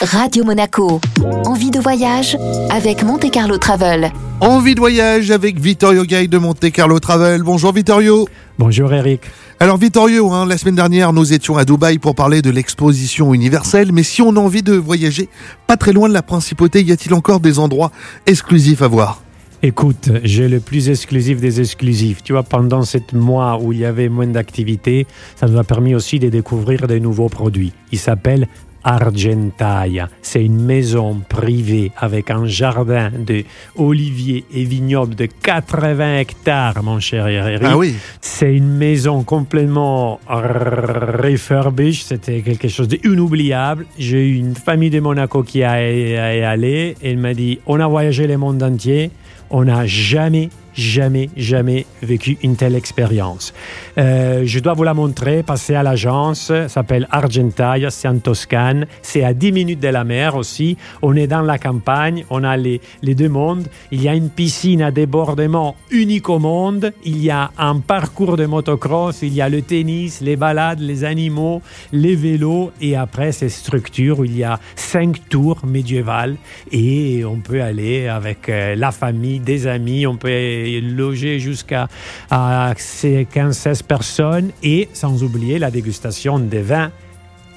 Radio Monaco. Envie de voyage avec Monte Carlo Travel. Envie de voyage avec Vittorio Gay de Monte Carlo Travel. Bonjour Vittorio. Bonjour Eric. Alors Vittorio, hein, la semaine dernière nous étions à Dubaï pour parler de l'exposition universelle, mais si on a envie de voyager pas très loin de la principauté, y a-t-il encore des endroits exclusifs à voir? Écoute, j'ai le plus exclusif des exclusifs. Tu vois, pendant cette mois où il y avait moins d'activité, ça nous a permis aussi de découvrir des nouveaux produits. Il s'appelle Argentaia. C'est une maison privée avec un jardin de oliviers et vignobles de 80 hectares, mon cher Eric. Ah oui. C'est une maison complètement refurbished. C'était quelque chose d'inoubliable. J'ai eu une famille de Monaco qui a, a allé. Elle m'a dit on a voyagé le monde entier. On n'a jamais jamais, jamais vécu une telle expérience. Euh, je dois vous la montrer, passer à l'agence, s'appelle Argentaia, c'est en Toscane, c'est à 10 minutes de la mer aussi, on est dans la campagne, on a les, les deux mondes, il y a une piscine à débordement unique au monde, il y a un parcours de motocross, il y a le tennis, les balades, les animaux, les vélos, et après ces structures où il y a cinq tours médiévales, et on peut aller avec euh, la famille, des amis, on peut loger jusqu'à 15-16 personnes et sans oublier la dégustation des vins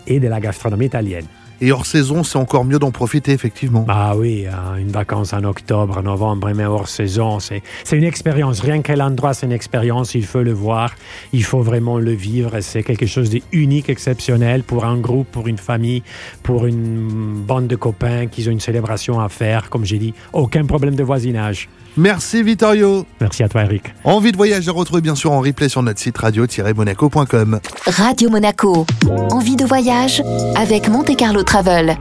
et de la gastronomie italienne. Et hors saison, c'est encore mieux d'en profiter, effectivement. Ah oui, hein, une vacance en octobre, novembre, mais hors saison, c'est une expérience. Rien que l'endroit, c'est une expérience. Il faut le voir, il faut vraiment le vivre. C'est quelque chose d'unique, exceptionnel pour un groupe, pour une famille, pour une bande de copains qui ont une célébration à faire. Comme j'ai dit, aucun problème de voisinage. Merci Vittorio. Merci à toi Eric. Envie de voyage à retrouver bien sûr en replay sur notre site radio-monaco.com. Radio Monaco. Envie de voyage avec Monte Carlo Travel.